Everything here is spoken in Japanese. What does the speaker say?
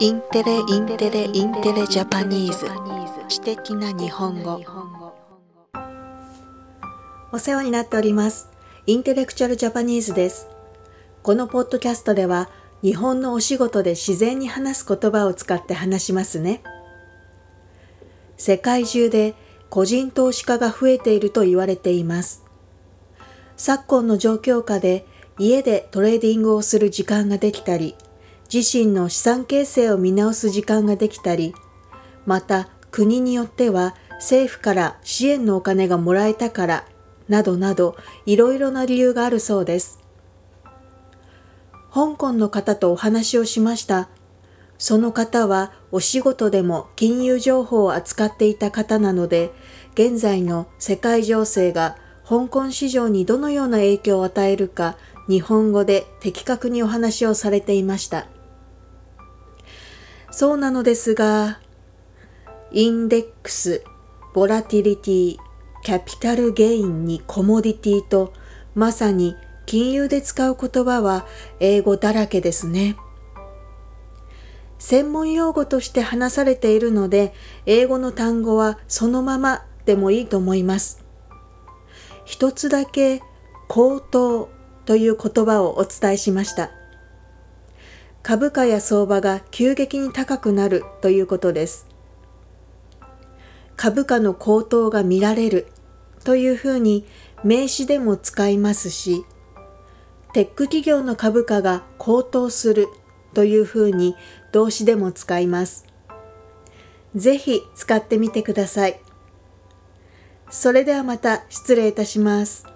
インテレインテレインテレ Japanese。知的な日本語。お世話になっております。 Intellectual Japanese です。このポッドキャストでは日本のお仕事で自然に話す言葉を使って話しますね。世界中で個人投資家が増えていると言われています。昨今の状況下で家でトレーディングをする時間ができたり自身の資産形成を見直す時間ができたり、また国によっては政府から支援のお金がもらえたから、などなどいろいろな理由があるそうです。香港の方とお話をしました。その方はお仕事でも金融情報を扱っていた方なので、現在の世界情勢が香港市場にどのような影響を与えるか、日本語で的確にお話をされていました。そうなのですが、インデックス、ボラティリティ、キャピタルゲインにコモディティと、まさに金融で使う言葉は英語だらけですね。専門用語として話されているので、英語の単語はそのままでもいいと思います。一つだけ高騰という言葉をお伝えしました。株価や相場が急激に高くなるということです。株価の高騰が見られるというふうに名詞でも使いますし、テック企業の株価が高騰するというふうに動詞でも使います。ぜひ使ってみてください。それではまた失礼いたします。